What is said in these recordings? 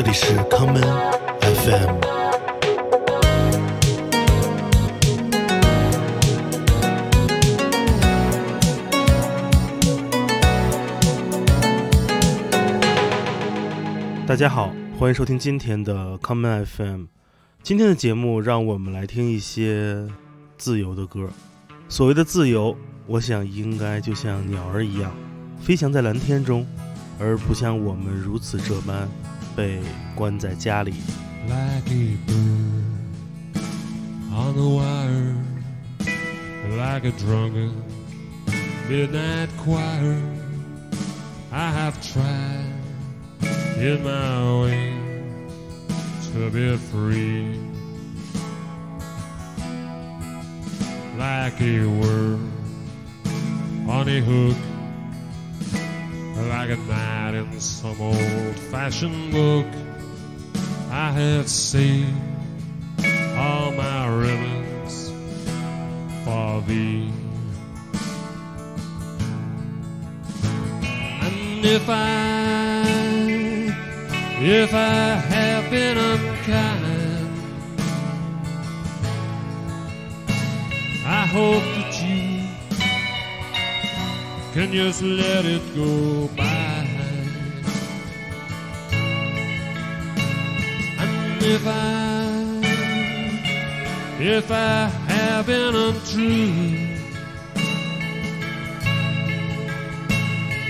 这里是康门 FM。大家好，欢迎收听今天的康门 FM。今天的节目，让我们来听一些自由的歌。所谓的自由，我想应该就像鸟儿一样，飞翔在蓝天中，而不像我们如此这般被关在家里。 like a bird on the wire, like a drunken midnight choir. I have tried in my way to be free, like a worm on a hook. Like knight in some old-fashioned book, I have saved all my ribbons for thee. And if I, if I have been unkind, I hope that you can just let it go by. If I, if I have been untrue,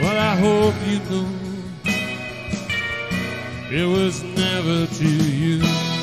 well, I hope you know it was never to you.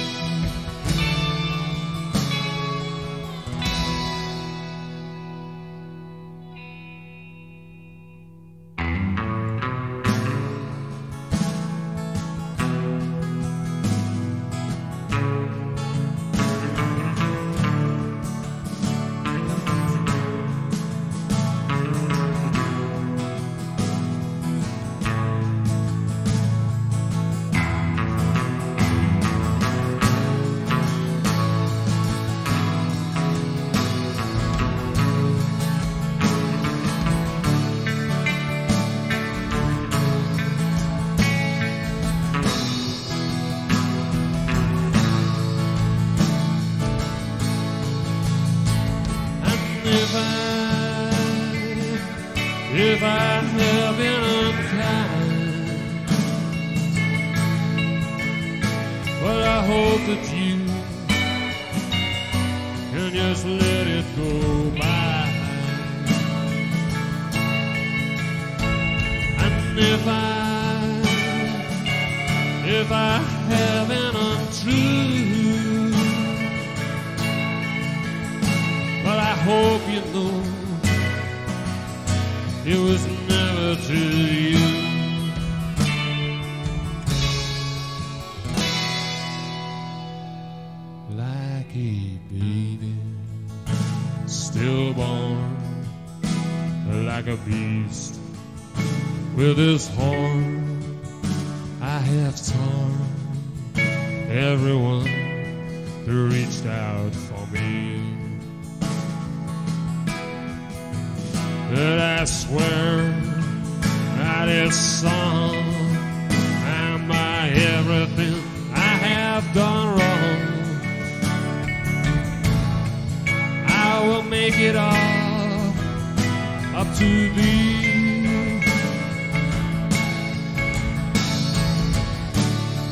Hope that you can just let it go by. And if I, if I have been untrue, But I hope you know it was never to like a beast with his horn, I have torn everyone who reached out for me. But I swear that this song and my everything I have done wrong. I will make it all to thee.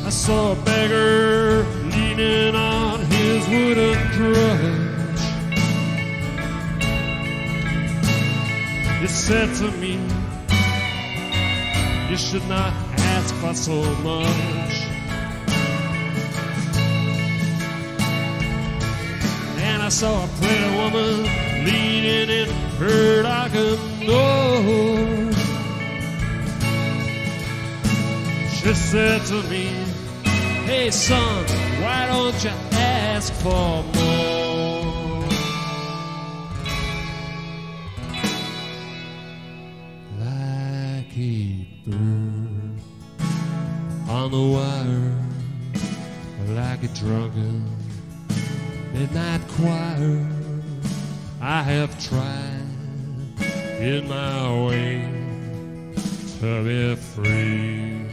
I saw a beggar leaning on his wooden crutch. He said to me, You should not ask for so much. And I saw a pretty woman leaning in her darkened door. She said to me, Hey son, why don't you ask for more? Like a bird on the wire, like a drunken midnight choir. I have tried in my way to be free.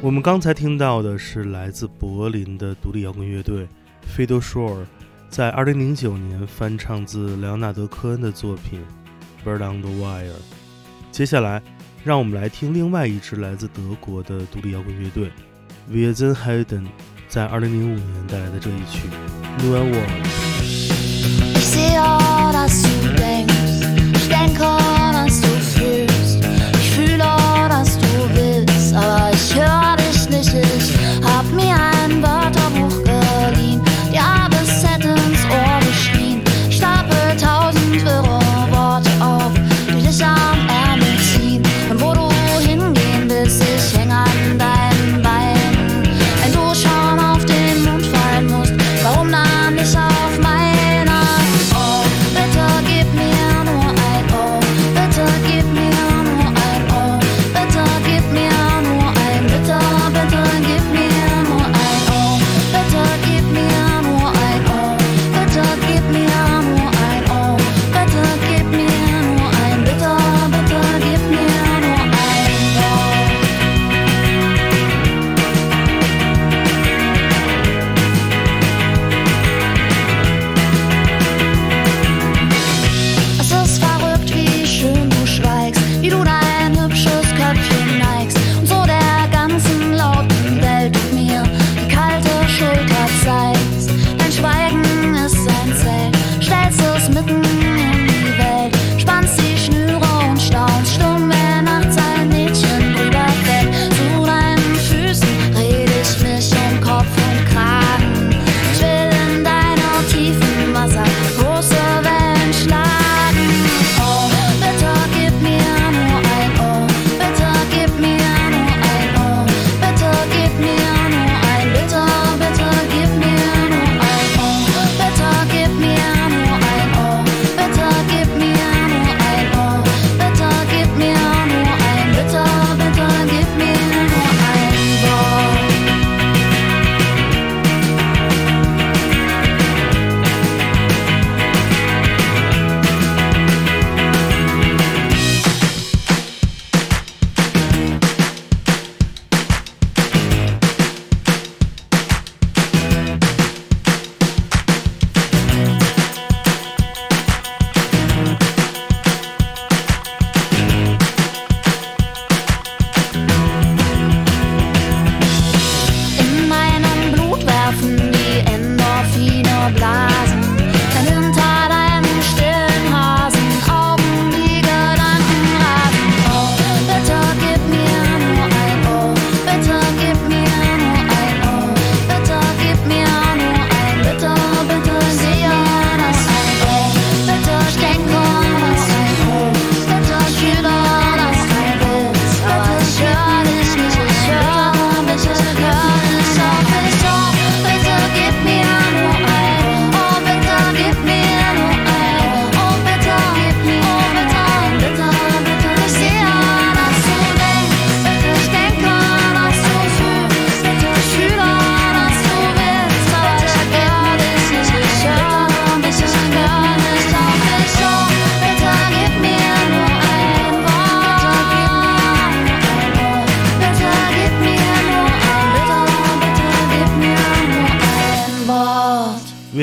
我们刚才听到的是来自柏林的独立摇滚乐队 Fiddle Shore 在2009年翻唱自莱昂纳德·科恩的作品《Bird on the Wire》。接下来，让我们来听另外一支来自德国的独立摇滚乐队 v i e z e n h e i d e n 在2005年带来的这一曲《New World》。Ich sehe, dass du denkst. Ich denke,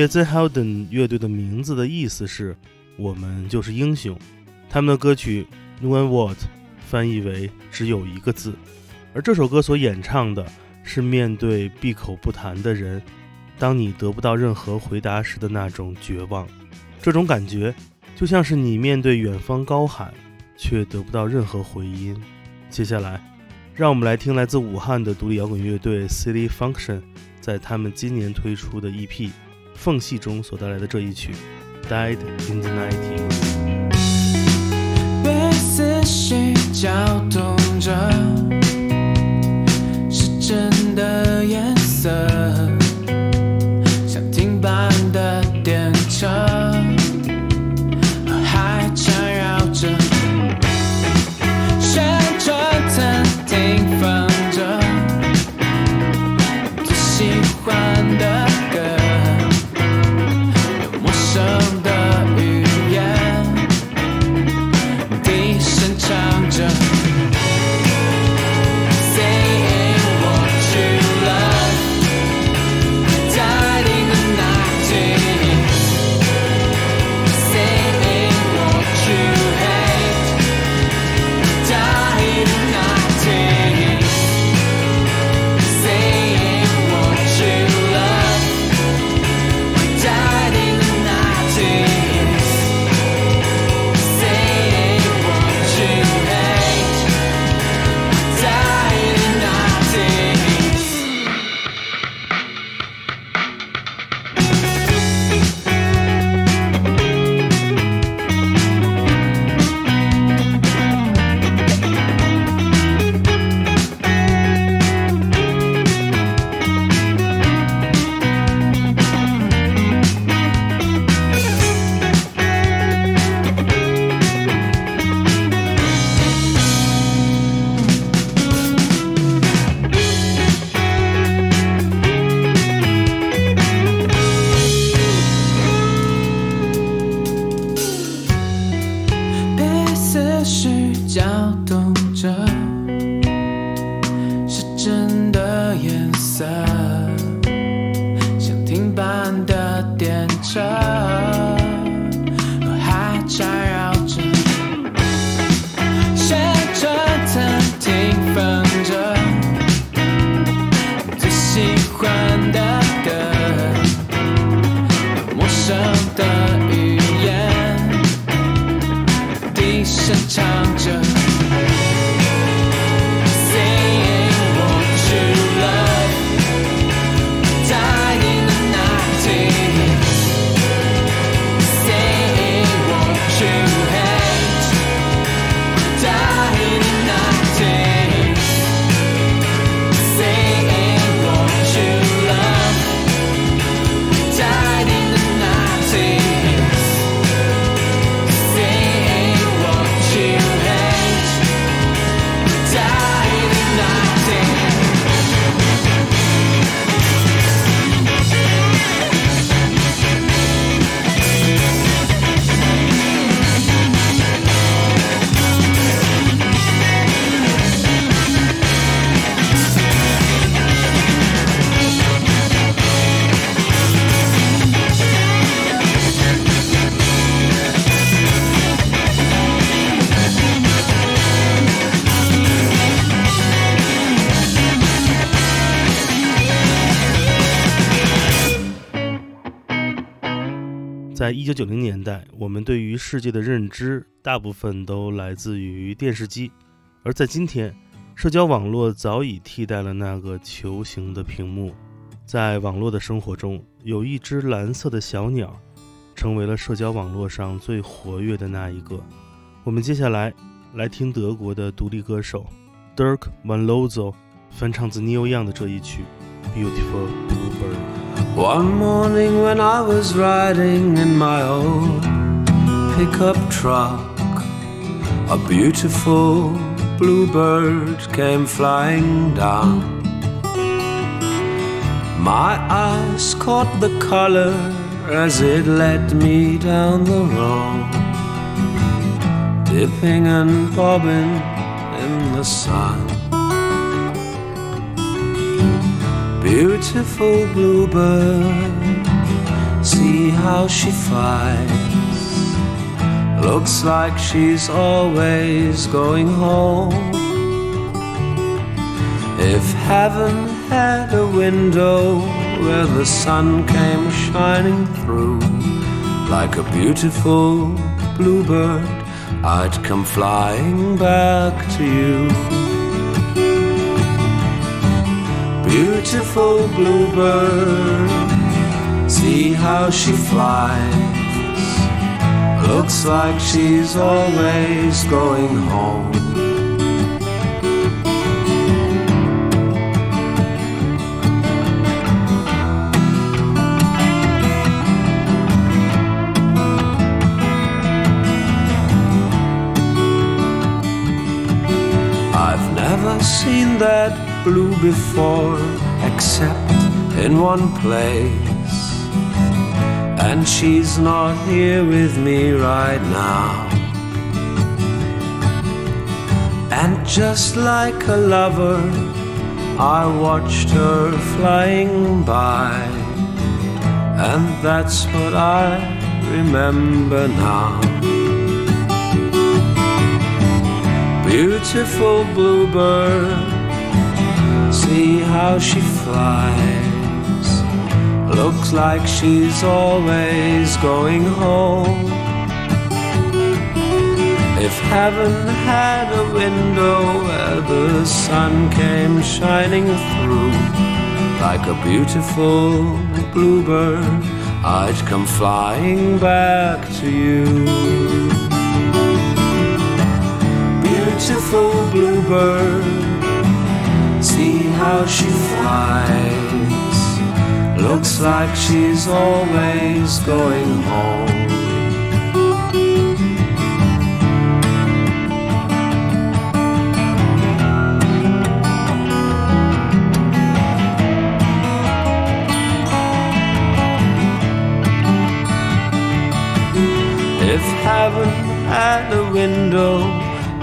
The Helden 乐队的名字的意思是“我们就是英雄”。他们的歌曲《No One What”》翻译为“只有一个字”，而这首歌所演唱的是面对闭口不谈的人，当你得不到任何回答时的那种绝望。这种感觉就像是你面对远方高喊，却得不到任何回音。接下来，让我们来听来自武汉的独立摇滚乐队 City Function 在他们今年推出的 EP。缝隙中所带来的这一曲《Died in the Nineteen》。被思绪搅动着，是真的颜色，在一九九零年代，我们对于世界的认知大部分都来自于电视机，而在今天，社交网络早已替代了那个球形的屏幕。在网络的生活中，有一只蓝色的小鸟，成为了社交网络上最活跃的那一个。我们接下来来听德国的独立歌手 Dirk Van Lozo 翻唱自 Neil Young 的这一曲《Beautiful》。One morning when I was riding in my old pickup truck, a beautiful bluebird came flying down. My eyes caught the color as it led me down the road, dipping and bobbing in the sun. Beautiful bluebird, see how she flies. Looks like she's always going home. If heaven had a window where the sun came shining through, like a beautiful bluebird, I'd come flying back to you. Beautiful bluebird, see how she flies. Looks like she's always going home. I've never seen that blue before, except in one place. And she's not here with me right now. And just like a lover, I watched her flying by. And that's what I remember now. Beautiful bluebird, see how she flies. Looks like she's always going home. If heaven had a window where the sun came shining through, like a beautiful bluebird, I'd come flying back to you. Beautiful bluebird, how she flies. Looks like she's always going home. If heaven had a window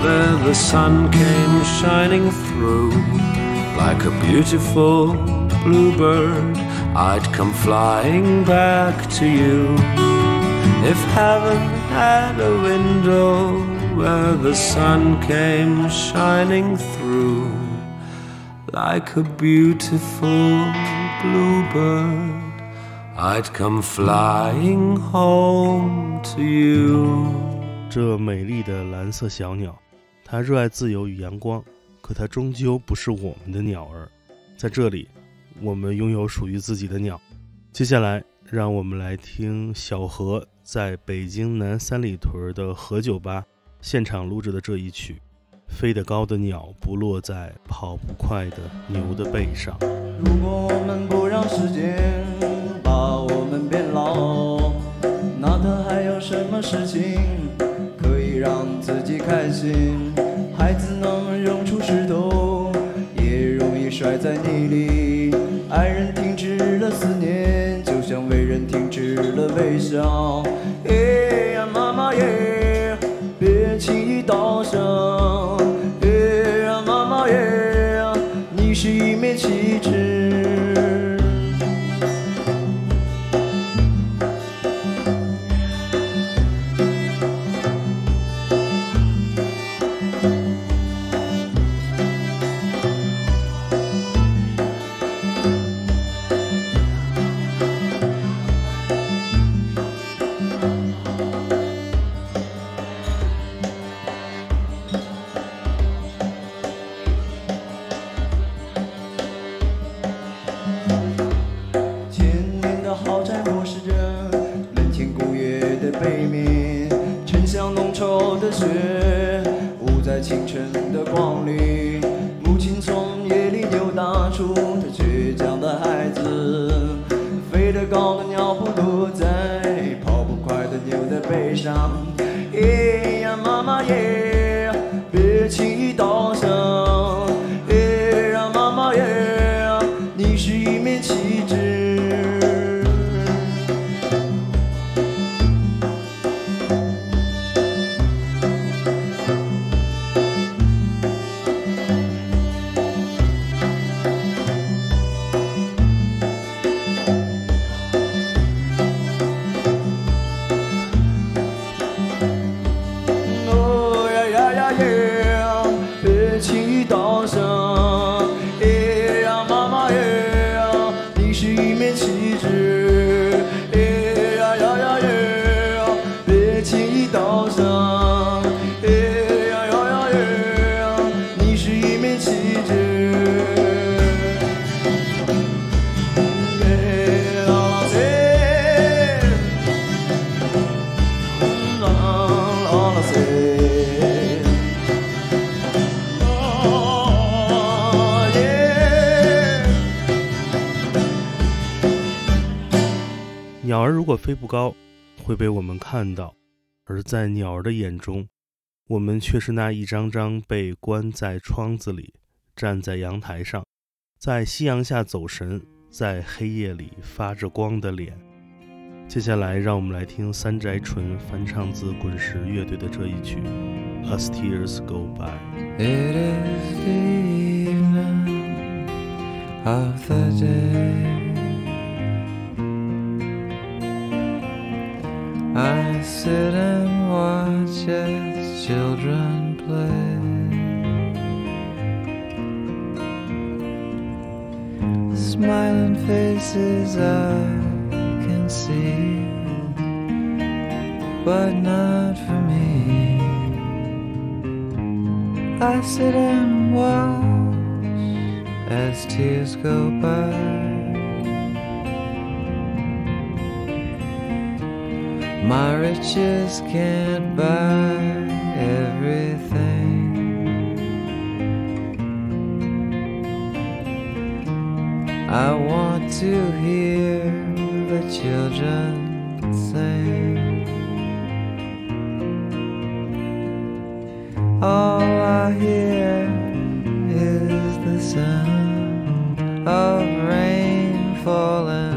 where the sun came shining through, like a beautiful bluebird, I'd come flying back to you. If heaven had a window where the sun came shining through, like a beautiful bluebird, I'd come flying home to you. 这美丽的蓝色小鸟，它热爱自由与阳光， 它终究不是我们的鸟儿。在这里，我们拥有属于自己的鸟。接下来，让我们来听小何在北京南三里屯的何酒吧现场录制的这一曲《飞得高的鸟不落在跑不快的牛的背上》。如果我们不让时间把我们变老，那他还有什么事情可以让自己开心？孩子能，摔在泥里。爱人停止了思念，就像为人停止了微笑。哎呀，妈妈耶，别轻易倒下。果飞不高，会被我们看到；而在鸟儿的眼中，我们却是那一张张被关在窗子里、站在阳台上、在夕阳下走神、在黑夜里发着光的脸。接下来，让我们来听三宅纯翻唱自滚石乐队的这一曲《As Tears Go By》。It is the evening of the day. I sit and watch as children play. Smiling faces I can see, but not for me. I sit and watch as tears go by. My riches can't buy everything. I want to hear the children sing. All I hear is the sound of rain falling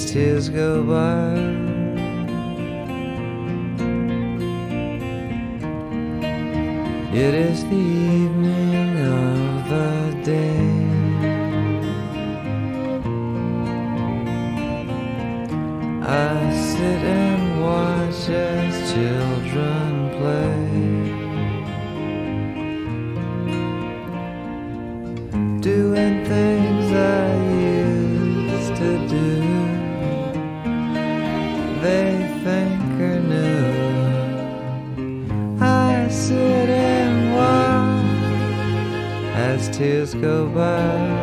as tears go by. It is the evening of the tears go by.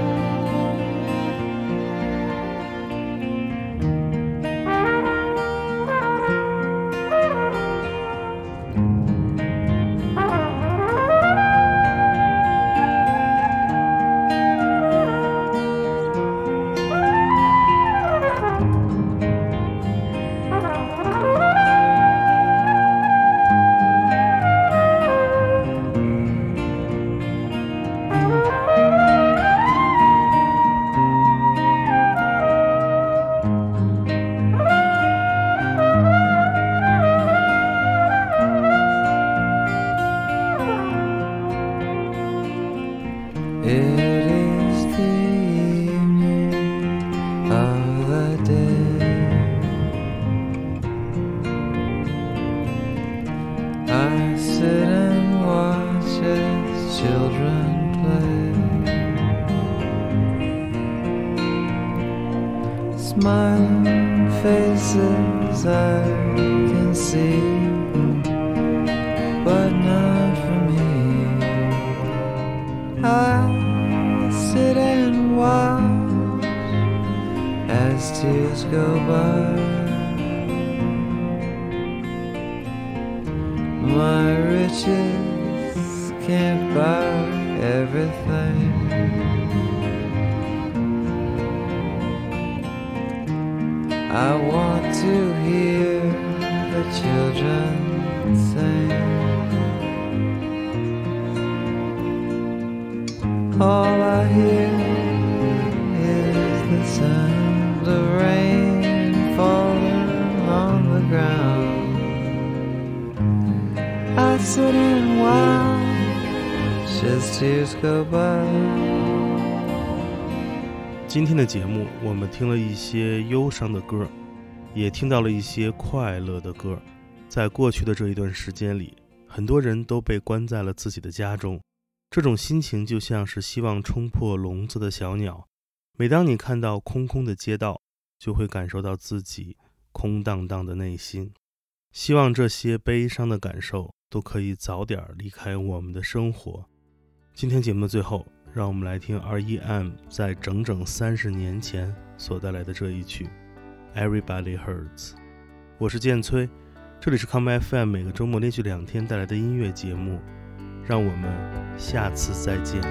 as tears go by. My riches can't buy everything. I want to hear the children sing. All I hear sit and watch as tears go by. 今天的节目，我们听了一些忧伤的歌，也听到了一些快乐的歌。在过去的这一段时间里，很多人都被关在了自己的家中，这种心情就像是希望冲破笼子的小鸟。每当你看到空空的街道，就会感受到自己空荡荡的内心。希望这些悲伤的感受都可以早点离开我们的生活。今天节目的最后。让我们来听 R.E.M. 在整整三十年前所带来的这一曲《Everybody Hurts》。我是剑崔，这里是 Come FM，每个周末连续两天带来的音乐节目。让我们下次再见。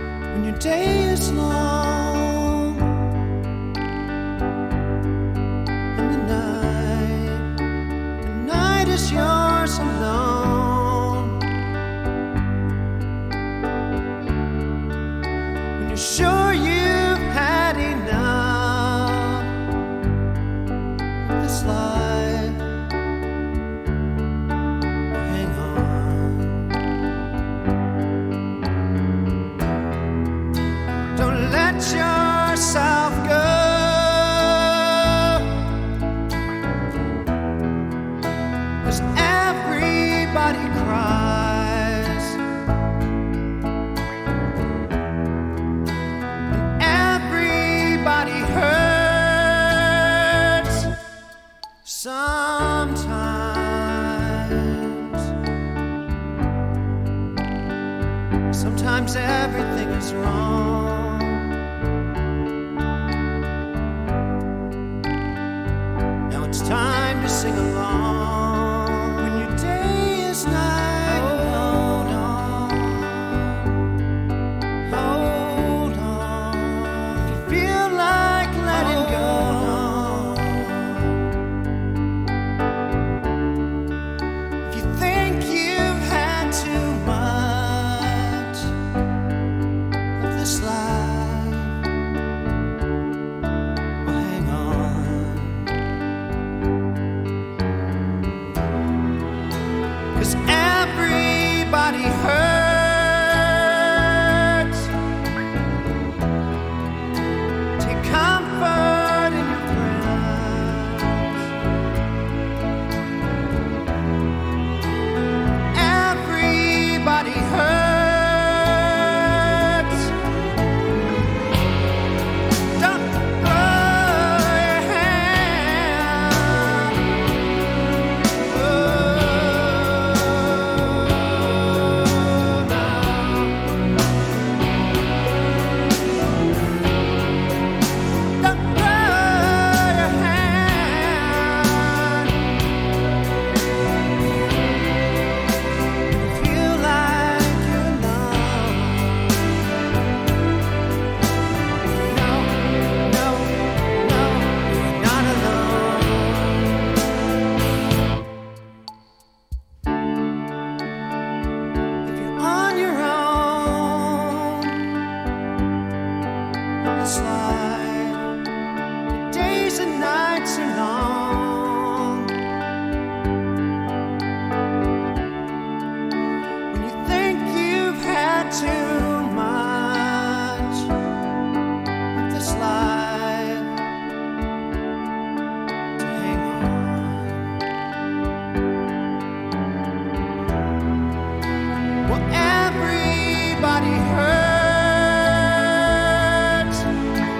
Everybody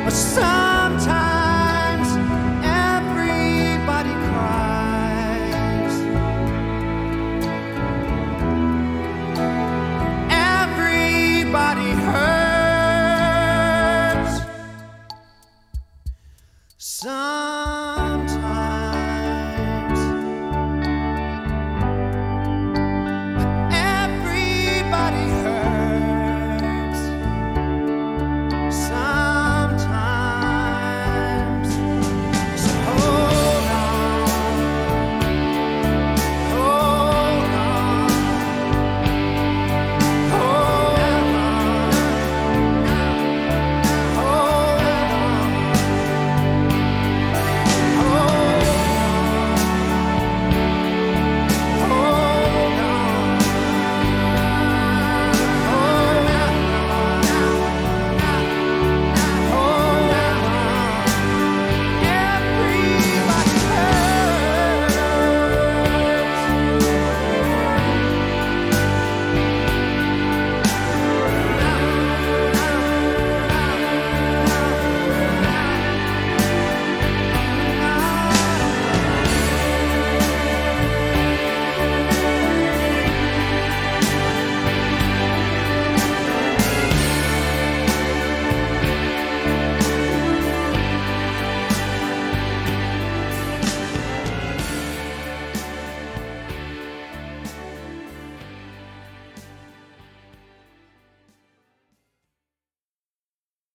hurts.